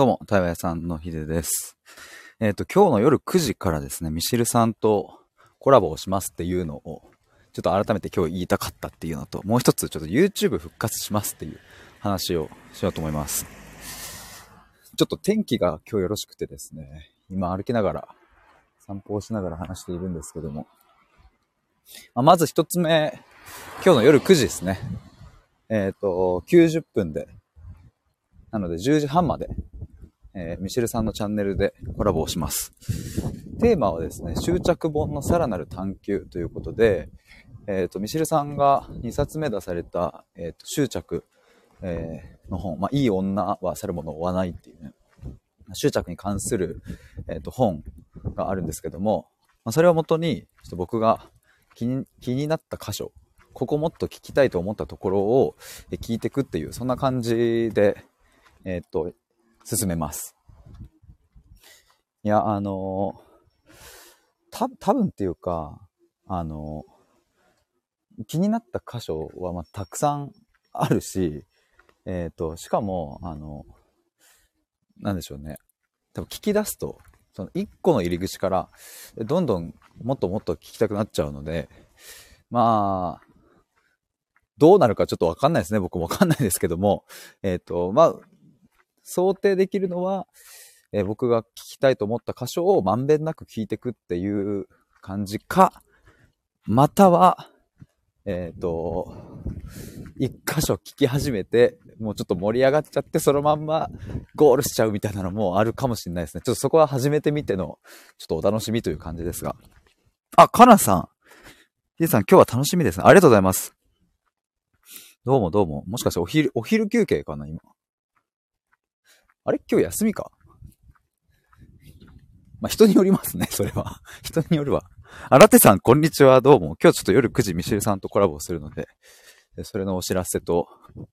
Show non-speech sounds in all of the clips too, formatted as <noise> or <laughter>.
どうも、対話屋さんのひでです。えっ、と、今日の夜9時からですね、ミシルさんとコラボをしますっていうのを、ちょっと改めて今日言いたかったっていうのと、もう一つちょっと YouTube 復活しますっていう話をしようと思います。ちょっと天気が今日よろしくてですね、今歩きながら、散歩をしながら話しているんですけども、まあまず一つ目、今日の夜9時ですね。えっ、と、90分で、なので10時半まで、えーミシェルさんのチャンネルでコラボをします。テーマはですね、執着本のさらなる探求ということで、えっ、と、ミシェルさんが2冊目出された、えっ、と、執着、えの本、まあ、いい女は去るものを追わないっていうね、執着に関する、えっ、と、本があるんですけども、まあ、それをもとに、ちょっと僕が気に気になった箇所、ここもっと聞きたいと思ったところを聞いていくっていう、そんな感じで、えっ、と、進めます。いや、あのた、多分っていうか、あの気になった箇所は、まあ、たくさんあるし、えっ、と、しかも、あの、なんでしょうね。多分聞き出すと、その一個の入り口から、どんどんもっともっと聞きたくなっちゃうので、まあ、どうなるかちょっとわかんないですね。僕もわかんないですけども、えっ、と、まあ、想定できるのは、えー僕が聞きたいと思った箇所をまんべんなく聞いてくっていう感じか、または、えっ、と、一箇所聞き始めて、もうちょっと盛り上がっちゃって、そのまんまゴールしちゃうみたいなのもあるかもしれないですね。ちょっとそこは初めて見ての、ちょっとお楽しみという感じですが。あ、かなさん。ひでさん、今日は楽しみですね。ありがとうございます。どうもどうも。もしかしてお昼、お昼休憩かな、今。あれ？今日休みか？まあ、人によりますね、<laughs> それは。人によるわ。あらてさん、こんにちは、どうも。今日ちょっと夜9時ミシェルさんとコラボするので、それのお知らせと、ちょっ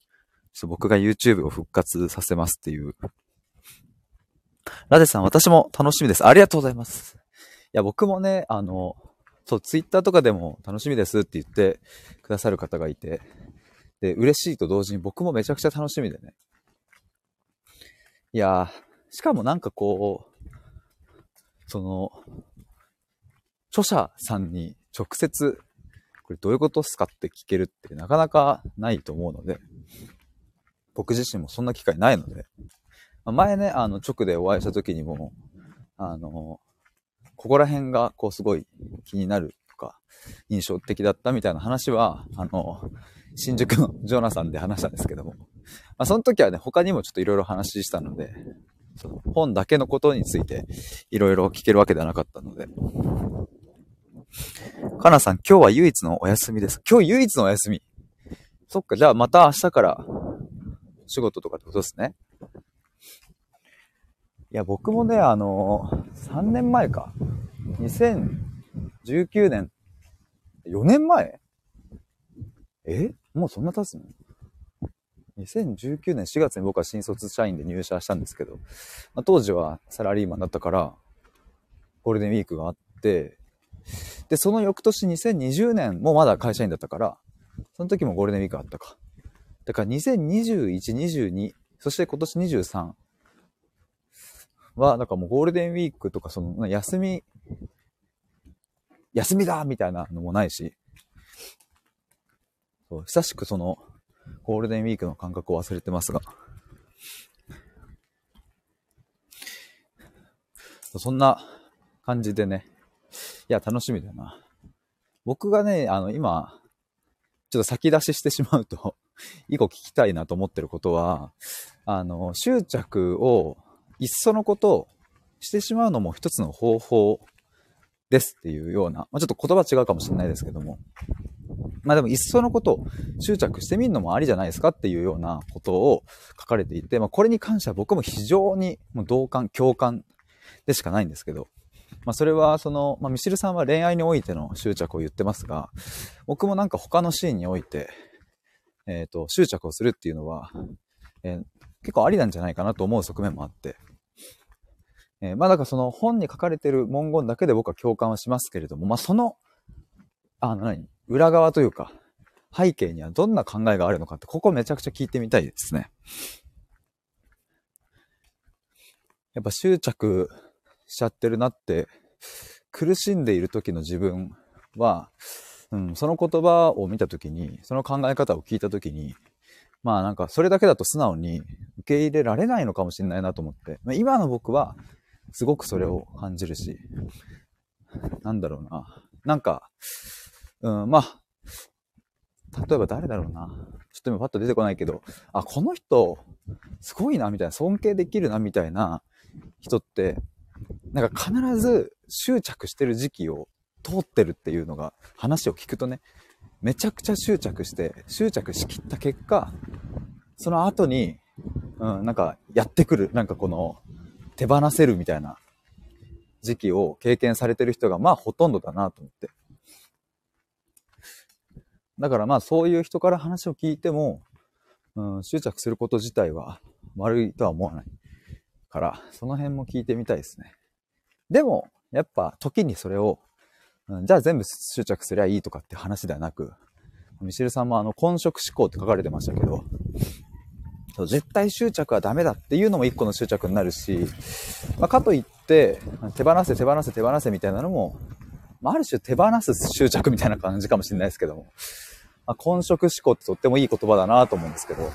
と僕が YouTube を復活させますっていう。ラテさん、私も楽しみです。ありがとうございます。いや、僕もね、あの、そう、Twitter とかでも楽しみですって言ってくださる方がいて、で、嬉しいと同時に僕もめちゃくちゃ楽しみでね。いやー、しかもなんかこう、その、著者さんに直接、これどういうことっすかって聞けるってなかなかないと思うので、僕自身もそんな機会ないので、前ね、あの、直でお会いした時にも、あの、ここら辺がこうすごい気になるとか、印象的だったみたいな話は、あの、新宿のジョナサンで話したんですけども、まあ、その時はね、他にもちょっといろいろ話したので、その本だけのことについていろいろ聞けるわけではなかったので。かなさん、今日は唯一のお休みです。今日唯一のお休み。そっか、じゃあまた明日から仕事とかってことですね。いや、僕もね、あの、3年前か。2019年、4年前？え？もうそんな経つの？2019年4月に僕は新卒社員で入社したんですけど、まあ、当時はサラリーマンだったから、ゴールデンウィークがあって、で、その翌年2020年もまだ会社員だったから、その時もゴールデンウィークあったか。だから2021、22、そして今年23は、なんかもうゴールデンウィークとかその休み、休みだみたいなのもないし、そう久しくその、ゴールデンウィークの感覚を忘れてますが。そんな感じでね。いや、楽しみだな。僕がね、あの、今、ちょっと先出ししてしまうと、<laughs> 以後聞きたいなと思ってることは、あの、執着を、いっそのことをしてしまうのも一つの方法ですっていうような、まあ、ちょっと言葉違うかもしれないですけども、まあでも、いっそのことを執着してみるのもありじゃないですかっていうようなことを書かれていて、まあこれに関しては僕も非常にもう同感、共感でしかないんですけど、まあそれはその、まあミシルさんは恋愛においての執着を言ってますが、僕もなんか他のシーンにおいて、えっ、と、執着をするっていうのは、えー結構ありなんじゃないかなと思う側面もあって、えーまあだからその本に書かれてる文言だけで僕は共感はしますけれども、まあその、あの何？裏側というか、背景にはどんな考えがあるのかって、ここめちゃくちゃ聞いてみたいですね。やっぱ執着しちゃってるなって、苦しんでいる時の自分は、うん、その言葉を見た時に、その考え方を聞いた時に、まあなんかそれだけだと素直に受け入れられないのかもしれないなと思って、まあ、今の僕はすごくそれを感じるし、なんだろうな。なんか、うん、まあ、例えば誰だろうな。ちょっと今パッと出てこないけど、あ、この人、すごいな、みたいな、尊敬できるな、みたいな人って、なんか必ず執着してる時期を通ってるっていうのが、話を聞くとね、めちゃくちゃ執着して、執着しきった結果、その後に、うん、なんかやってくる、なんかこの、手放せるみたいな時期を経験されてる人が、まあほとんどだなと思って。だからまあそういう人から話を聞いても、うん、執着すること自体は悪いとは思わないから、その辺も聞いてみたいですね。でも、やっぱ時にそれを、うん、じゃあ全部執着すりゃいいとかって話ではなく、ミシェルさんもあの、混色思考って書かれてましたけど、絶対執着はダメだっていうのも一個の執着になるし、まあ、かといって、手放せ手放せ手放せみたいなのも、まあ、ある種手放す執着みたいな感じかもしれないですけども、まあ、混色思考ってとってもいい言葉だなと思うんですけど、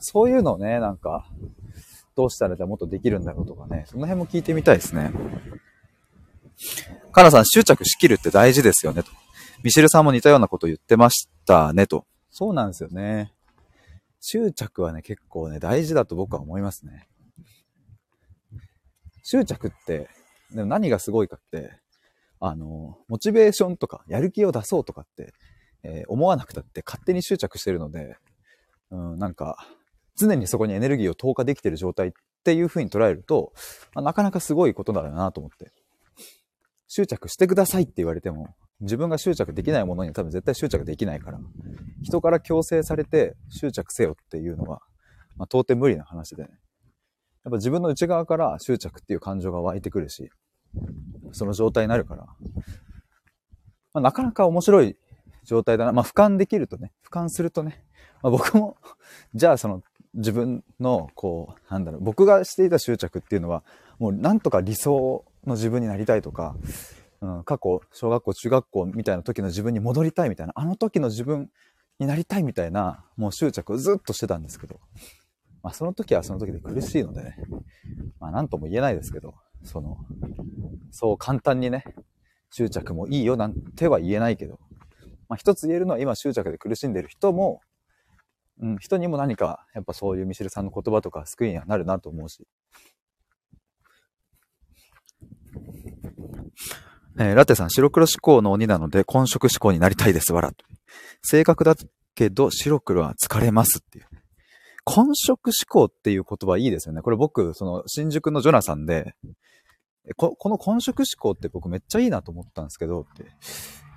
そういうのをね、なんか、どうしたらじゃもっとできるんだろうとかね、その辺も聞いてみたいですね。カナさん、執着しきるって大事ですよね、と。ミシルさんも似たようなこと言ってましたね、と。そうなんですよね。執着はね、結構ね、大事だと僕は思いますね。執着って、でも何がすごいかって、あの、モチベーションとか、やる気を出そうとかって、えー、思わなくたって勝手に執着してるので、うん、なんか、常にそこにエネルギーを投下できてる状態っていう風に捉えると、まあ、なかなかすごいことだなと思って。執着してくださいって言われても、自分が執着できないものに多分絶対執着できないから、人から強制されて執着せよっていうのは、まあ、到底無理な話でね。やっぱ自分の内側から執着っていう感情が湧いてくるし、その状態になるから、まあ、なかなか面白い状態だな。まあ、俯瞰できるとね、俯瞰するとね、まあ、僕も <laughs> じゃあその自分の、こう、なんだろう、僕がしていた執着っていうのは、もうなんとか理想の自分になりたいとか、うん、過去、小学校、中学校みたいな時の自分に戻りたいみたいな、あの時の自分になりたいみたいな、もう執着をずっとしてたんですけど、まあその時はその時で苦しいのでね、まあなんとも言えないですけど、その、そう簡単にね、執着もいいよなんては言えないけど、まあ、一つ言えるのは今執着で苦しんでる人も、うん、人にも何か、やっぱそういうミシルさんの言葉とか救いにはなるなと思うし。えー、ラテさん、白黒思考の鬼なので、混色思考になりたいです、わら。正確だけど、白黒は疲れますっていう。混色思考っていう言葉いいですよね。これ僕、その、新宿のジョナサンで、ここの混色思考って僕めっちゃいいなと思ったんですけど、って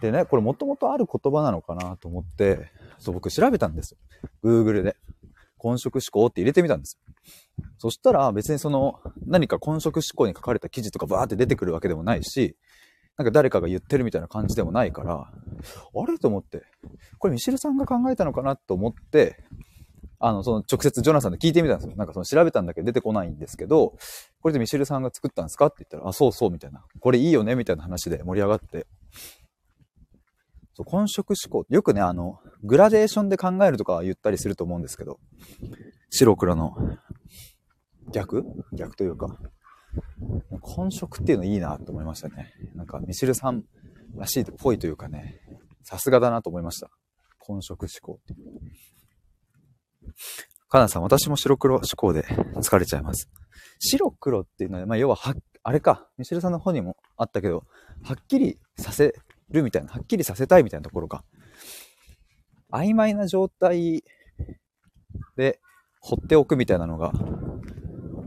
でね、これもともとある言葉なのかなと思って、そう僕調べたんですよ。Google で。混色思考って入れてみたんですよ。そしたら別にその何か混色思考に書かれた記事とかバーって出てくるわけでもないし、なんか誰かが言ってるみたいな感じでもないから、あれ？と思って、これミシルさんが考えたのかなと思って、あの、その直接ジョナサンで聞いてみたんですよ。なんかその調べたんだけど出てこないんですけど、これでミシェルさんが作ったんですか？って言ったら、あ、そうそうみたいな。これいいよね？みたいな話で盛り上がって、そう、混色思考。よくね、あの、グラデーションで考えるとか言ったりすると思うんですけど、白黒の逆？逆というか、混色っていうのいいなと思いましたね。なんか、ミシェルさんらしいっぽいというかね、さすがだなと思いました。混色思考。カナさん、私も白黒思考で疲れちゃいます。白黒っていうのは、まあ、要はは、あれか、ミシェルさんの方にもあったけど、はっきりさせるみたいな、はっきりさせたいみたいなところか。曖昧な状態で放っておくみたいなのが、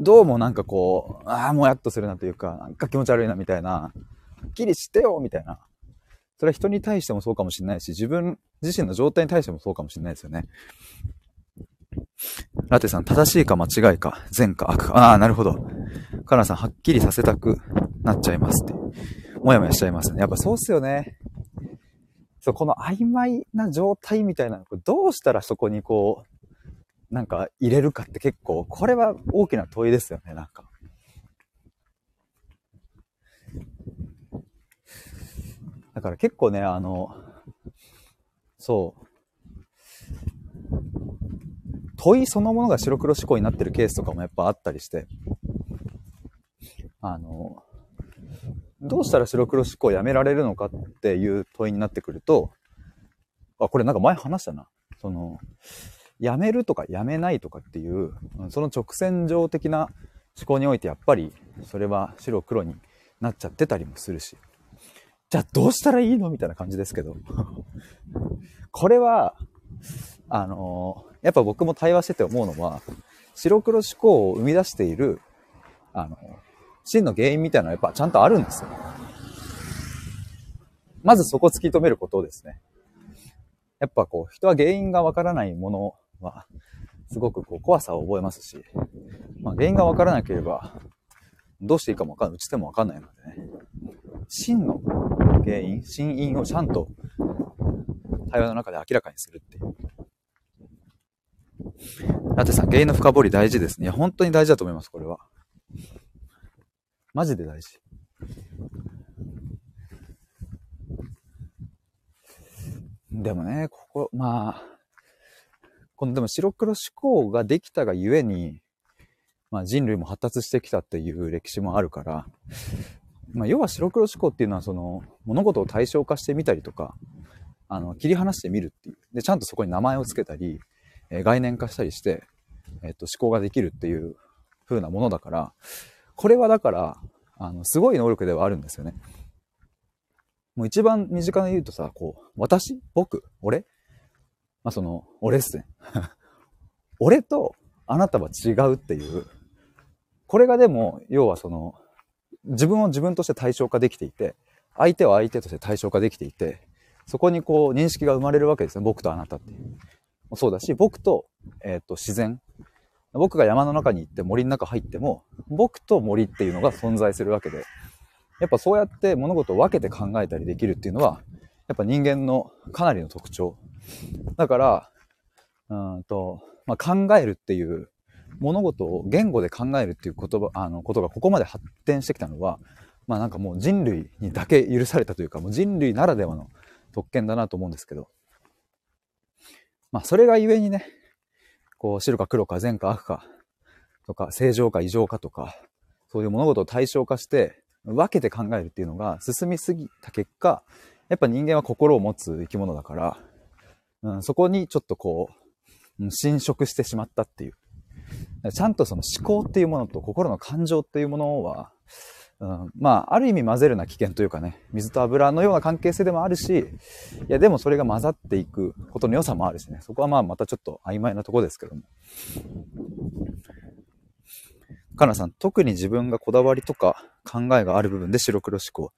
どうもなんかこう、ああ、もやっとするなというか、なんか気持ち悪いなみたいな、はっきりしてよみたいな。それは人に対してもそうかもしれないし、自分自身の状態に対してもそうかもしれないですよね。ラテさん、正しいか間違いか、善か悪か。ああ、なるほど。カナさん、はっきりさせたくなっちゃいますって。もやもやしちゃいますね。やっぱそうっすよね。そう、この曖昧な状態みたいなの、これどうしたらそこにこう、なんか入れるかって結構、これは大きな問いですよね、なんか。だから結構ね、あの、そう。問いそのものが白黒思考になってるケースとかもやっぱあったりして、あの、どうしたら白黒思考やめられるのかっていう問いになってくると、あ、これなんか前話したな。その、やめるとかやめないとかっていう、その直線上的な思考においてやっぱりそれは白黒になっちゃってたりもするし。じゃあどうしたらいいの？みたいな感じですけど。これは、あのやっぱ僕も対話してて思うのは、白黒思考を生み出している、あの、真の原因みたいなのはやっぱちゃんとあるんですよ。まずそこ突き止めることですね。やっぱこう、人は原因がわからないものは、すごくこう怖さを覚えますし、まあ、原因がわからなければ、どうしていいかもわかんない、打ち手もわかんないのでね。真の原因、真因をちゃんと対話の中で明らかにする。ラテさん、原因の深掘り大事ですね。いや、本当に大事だと思います、これは。マジで大事。でもね、ここ、まあ、このでも白黒思考ができたがゆえに、まあ人類も発達してきたっていう歴史もあるから、まあ要は白黒思考っていうのはその物事を対象化してみたりとか、あの、切り離してみるっていう。で、ちゃんとそこに名前を付けたり、え、概念化したりして、えっ、と、思考ができるっていう風なものだから、これはだから、あの、すごい能力ではあるんですよね。もう一番身近に言うとさ、こう、私？僕？俺？まあ、その、俺っすね。<laughs> 俺とあなたは違うっていう。これがでも、要はその、自分を自分として対象化できていて、相手は相手として対象化できていて、そこにこう認識が生まれるわけですね。僕とあなたっていう。そうだし、僕と、えっ、ー、と、自然。僕が山の中に行って森の中入っても、僕と森っていうのが存在するわけで、やっぱそうやって物事を分けて考えたりできるっていうのは、やっぱ人間のかなりの特徴。だから、うんと、まあ、考えるっていう、物事を言語で考えるっていう言葉、あの、ことがここまで発展してきたのは、まあなんかもう人類にだけ許されたというか、もう人類ならではの特権だなと思うんですけど、まあそれがゆえにね、こう白か黒か善か悪かとか正常か異常かとか、そういう物事を対象化して分けて考えるっていうのが進みすぎた結果、やっぱ人間は心を持つ生き物だから、うん、そこにちょっとこう、侵食してしまったっていう。ちゃんとその思考っていうものと心の感情っていうものは、うん、まあ、ある意味混ぜるな危険というかね、水と油のような関係性でもあるし、いや、でもそれが混ざっていくことの良さもあるしね、そこはまあまたちょっと曖昧なとこですけども。かなさん、特に自分がこだわりとか考えがある部分で白黒思考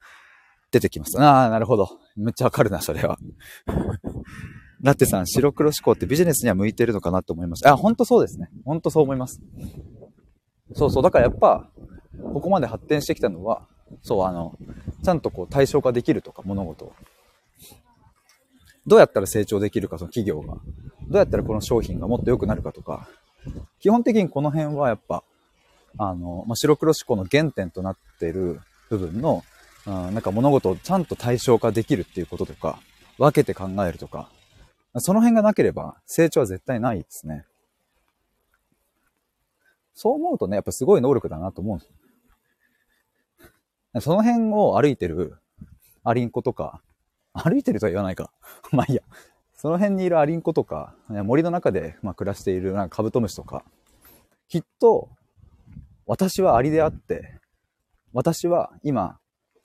出てきます。ああ、なるほど。めっちゃわかるな、それは。<laughs> ラッテさん、白黒思考ってビジネスには向いてるのかなと思います。あ、ほんとそうですね。ほんとそう思います。そうそう。だからやっぱ、ここまで発展してきたのは、そう、あの、ちゃんとこう対象化できるとか、物事を。どうやったら成長できるか、その企業が。どうやったらこの商品がもっと良くなるかとか。基本的にこの辺はやっぱ、あの、まあ、白黒思考の原点となっている部分の、うん、なんか物事をちゃんと対象化できるっていうこととか、分けて考えるとか、その辺がなければ成長は絶対ないですね。そう思うとね、やっぱすごい能力だなと思うんですよ。その辺を歩いてるアリンコとか、歩いてるとは言わないか。<laughs> まあいいや。その辺にいるアリンコとか、森の中でま暮らしているなんかカブトムシとか、きっと、私はアリであって、私は今、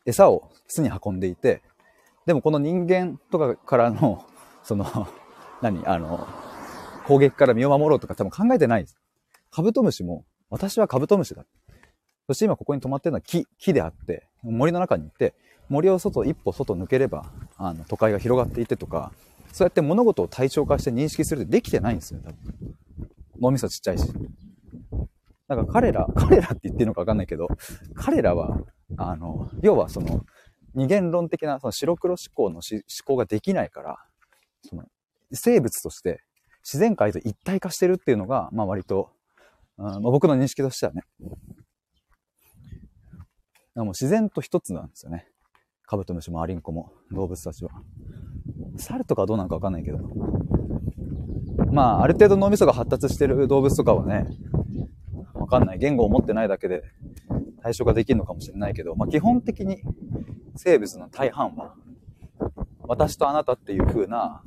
餌を巣に運んでいて、でもこの人間とかからの <laughs> その、何あの、攻撃から身を守ろうとか多分考えてないです。カブトムシも、私はカブトムシだ。そして今ここに止まってるのは木、木であって、森の中に行って、森を外、一歩外抜ければ、あの、都会が広がっていてとか、そうやって物事を対象化して認識するってできてないんですよ、多分。脳みそちっちゃいし。だから彼ら、<laughs> 彼らって言ってるのかわかんないけど、彼らは、あの、要はその、二元論的なその白黒思考の思考ができないから、その生物として自然界と一体化してるっていうのが、まあ割と、うん、僕の認識としてはね。もう自然と一つなんですよね。カブトムシもアリンコも、動物たちは。猿とかどうなのかわかんないけど。まあ、ある程度脳みそが発達してる動物とかはね、わかんない。言語を持ってないだけで対処ができるのかもしれないけど、まあ基本的に生物の大半は、私とあなたっていう風な、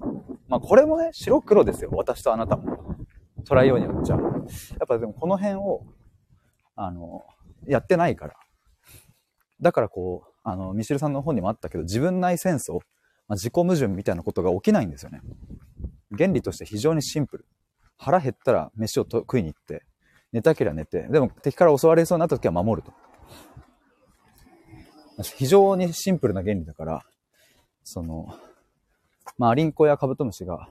まあこれもね、白黒ですよ。私とあなたも。捉えようによっちゃ。やっぱでもこの辺を、あの、やってないから。だからこう、あの、ミシルさんの本にもあったけど、自分内戦争、まあ、自己矛盾みたいなことが起きないんですよね。原理として非常にシンプル。腹減ったら飯を食いに行って、寝たけりゃ寝て、でも敵から襲われそうになった時は守ると。非常にシンプルな原理だから、その、まあ、リンコやカブトムシが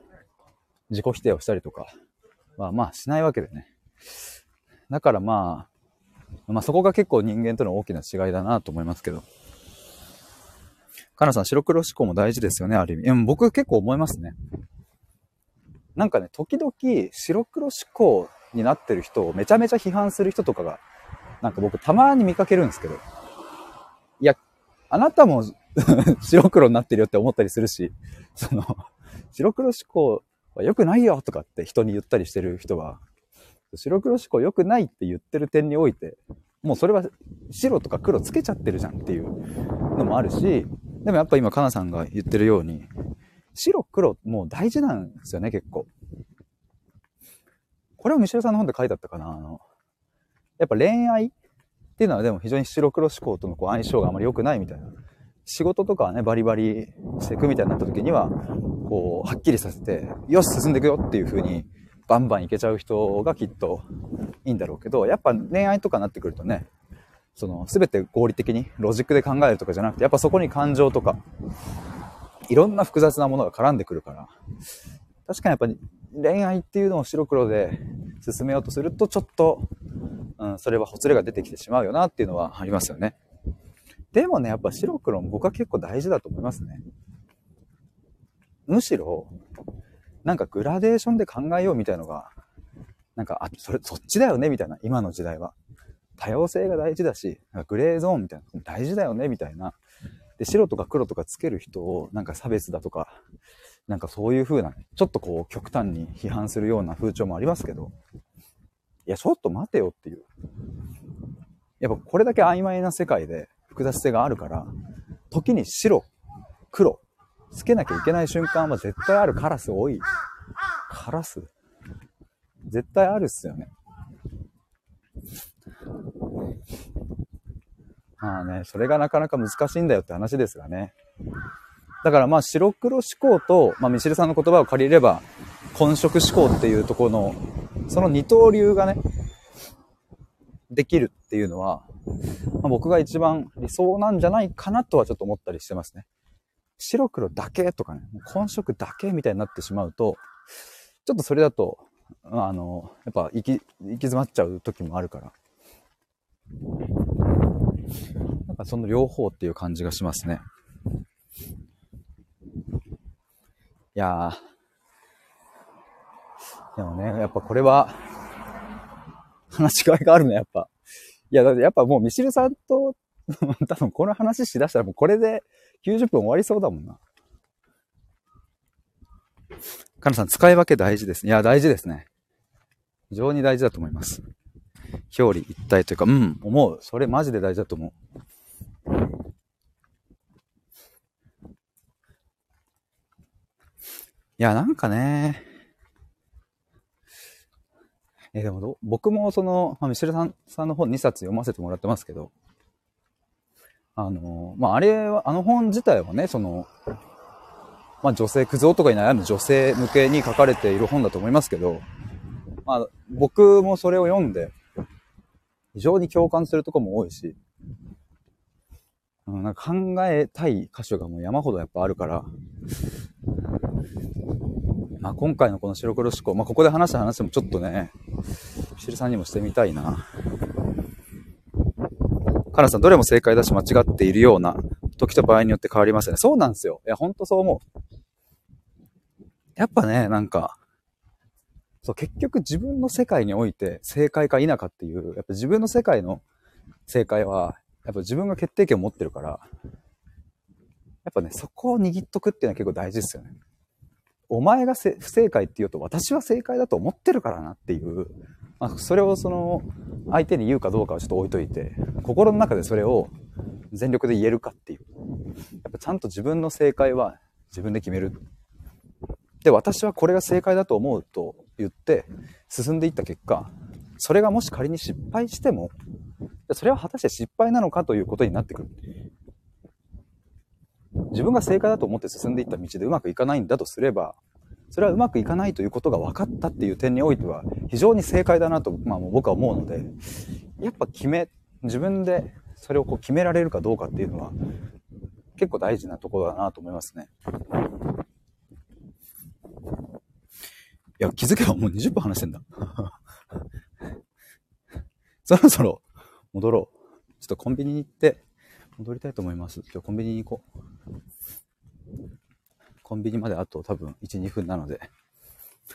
自己否定をしたりとかは、まあ、しないわけでね。だからまあ、まあそこが結構人間との大きな違いだなと思いますけど。かなさん、白黒思考も大事ですよね、ある意味。僕結構思いますね。なんかね、時々白黒思考になってる人をめちゃめちゃ批判する人とかが、なんか僕たまに見かけるんですけど、いや、あなたも <laughs> 白黒になってるよって思ったりするし、その、白黒思考は良くないよとかって人に言ったりしてる人は、白黒思考良くないって言ってる点において、もうそれは白とか黒つけちゃってるじゃんっていうのもあるし、でもやっぱ今、かなさんが言ってるように、白黒もう大事なんですよね、結構。これをミシェルさんの本で書いてあったかなあの、やっぱ恋愛っていうのはでも非常に白黒思考とのこう相性があまり良くないみたいな。仕事とかはね、バリバリしていくみたいになった時には、こう、はっきりさせて、よし、進んでいくよっていう風に、バンバンいけちゃう人がきっといいんだろうけど、やっぱ恋愛とかになってくるとね、その、すべて合理的に、ロジックで考えるとかじゃなくて、やっぱそこに感情とか、いろんな複雑なものが絡んでくるから、確かにやっぱり恋愛っていうのを白黒で進めようとすると、ちょっと、うん、それはほつれが出てきてしまうよなっていうのはありますよね。でもね、やっぱ白黒も僕は結構大事だと思いますね。むしろ、なんかグラデーションで考えようみたいのが、なんか、あ、それ、そっちだよねみたいな、今の時代は。多様性が大事だし、なんかグレーゾーンみたいな、大事だよねみたいな。で、白とか黒とかつける人を、なんか差別だとか、なんかそういう風な、ちょっとこう極端に批判するような風潮もありますけど、いや、ちょっと待てよっていう。やっぱこれだけ曖昧な世界で複雑性があるから、時に白、黒、つけなきゃいけない瞬間は絶対あるカラス多い。カラス？絶対あるっすよね。まあね、それがなかなか難しいんだよって話ですがね。だからまあ白黒思考と、まあミシルさんの言葉を借りれば、混色思考っていうところの、その二刀流がね、できるっていうのは、まあ、僕が一番理想なんじゃないかなとはちょっと思ったりしてますね。白黒だけとかね、混色だけみたいになってしまうと、ちょっとそれだと、あの、やっぱ行き、行き詰まっちゃう時もあるから。なんかその両方っていう感じがしますね。いや。でもね、やっぱこれは、話しがいがあるね、やっぱ。いや、だってやっぱもうミシルさんと、<laughs> 多分この話しだしたらもうこれで90分終わりそうだもんな。かなさん、使い分け大事です。いや、大事ですね。非常に大事だと思います。表裏一体というか、うん、思う。それマジで大事だと思う。いや、なんかね、えでも、僕もその、まあ、ミシェルさんさんの本2冊読ませてもらってますけど、あの、まあ、あれは、あの本自体はね、その、まあ、女性、クズ男に悩む女性向けに書かれている本だと思いますけど、まあ、僕もそれを読んで、非常に共感するとこも多いし、うん、なんか考えたい箇所がもう山ほどやっぱあるから、まあ、今回のこの白黒思考、まあ、ここで話した話もちょっとね、しるさんにもしてみたいな。カナさん、どれも正解だし間違っているような時と場合によって変わりますよね。そうなんですよ。いや、ほんとそう思う。やっぱね、なんか、そう、結局自分の世界において正解か否かっていう、やっぱ自分の世界の正解は、やっぱ自分が決定権を持ってるから、やっぱね、そこを握っとくっていうのは結構大事ですよね。お前が不正解って言うと、私は正解だと思ってるからなっていう、まあ、それをその、相手に言うかどうかはちょっと置いといて、心の中でそれを全力で言えるかっていう。やっぱちゃんと自分の正解は自分で決める。で、私はこれが正解だと思うと言って進んでいった結果、それがもし仮に失敗しても、それは果たして失敗なのかということになってくる。自分が正解だと思って進んでいった道でうまくいかないんだとすれば、それはうまくいかないということが分かったっていう点においては、非常に正解だなと、まあ、僕は思うので、やっぱ決め、自分でそれをこう決められるかどうかっていうのは、結構大事なところだなと思いますね。いや、気づけばもう20分話してんだ。<laughs> そろそろ戻ろう。ちょっとコンビニに行って戻りたいと思います。今日コンビニに行こう。コンビニまであと多分1、2分なので。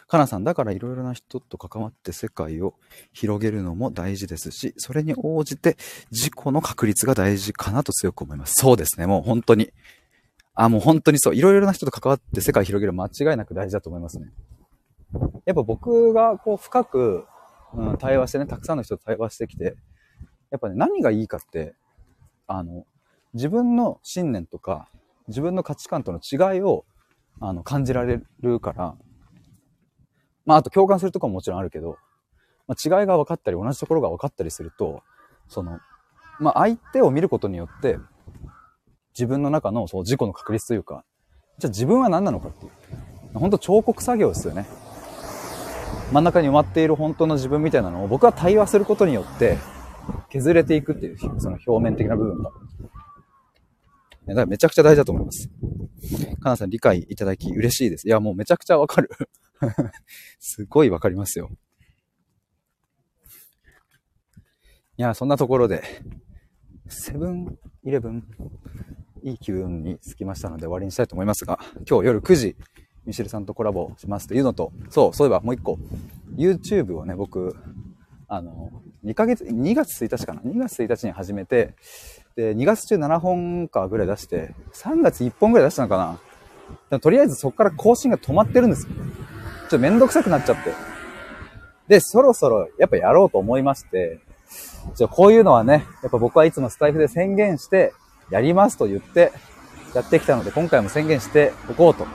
かなさん、だからいろいろな人と関わって世界を広げるのも大事ですし、それに応じて自己の確率が大事かなと強く思います。そうですね、もう本当に。あ、もう本当にそう。いろいろな人と関わって世界を広げる間違いなく大事だと思いますね。やっぱ僕がこう深く、うん、対話してね、たくさんの人と対話してきて、やっぱね、何がいいかって、あの、自分の信念とか、自分の価値観との違いを、あの、感じられるから、まあ、あと共感するとこももちろんあるけど、まあ、違いが分かったり、同じところが分かったりすると、その、まあ、相手を見ることによって、自分の中のそう自己の確率というか、じゃあ自分は何なのかっていう。本当彫刻作業ですよね。真ん中に埋まっている本当の自分みたいなのを僕は対話することによって削れていくっていう、その表面的な部分が。だからめちゃくちゃ大事だと思います。かなさん理解いただき嬉しいです。いや、もうめちゃくちゃわかる。<laughs> すごいわかりますよ。いや、そんなところで、セブンイレブン、いい気分につきましたので終わりにしたいと思いますが、今日夜9時、ミシェルさんとコラボしますというのと、そう、そういえばもう一個、YouTube をね、僕、あの、2ヶ月、2月1日かな ?2 月1日に始めて、で、2月中7本かぐらい出して、3月1本ぐらい出したのかなでもとりあえずそこから更新が止まってるんですよ。ちょっとめんどくさくなっちゃって。で、そろそろやっぱやろうと思いまして、じゃこういうのはね、やっぱ僕はいつもスタイフで宣言して、やりますと言って、やってきたので、今回も宣言しておこうと。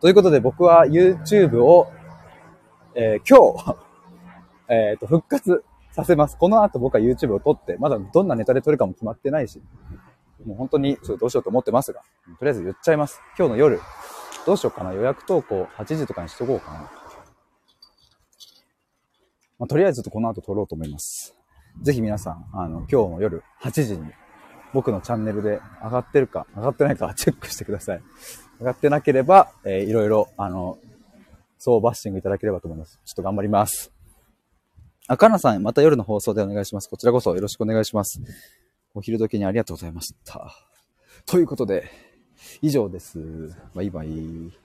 ということで僕は YouTube を、えー、今日 <laughs> えっ、と、復活させます。この後僕は YouTube を撮って、まだどんなネタで撮るかも決まってないし、もう本当にちょっとどうしようと思ってますが、とりあえず言っちゃいます。今日の夜、どうしようかな。予約投稿8時とかにしとこうかな。まあ、とりあえずこの後撮ろうと思います。ぜひ皆さん、あの、今日の夜8時に僕のチャンネルで上がってるか、上がってないか <laughs> チェックしてください。上がってなければ、えー、いろいろ、あの、そうバッシングいただければと思います。ちょっと頑張ります。あ、かなさん、また夜の放送でお願いします。こちらこそよろしくお願いします。お昼時にありがとうございました。ということで、以上です。バイバイ。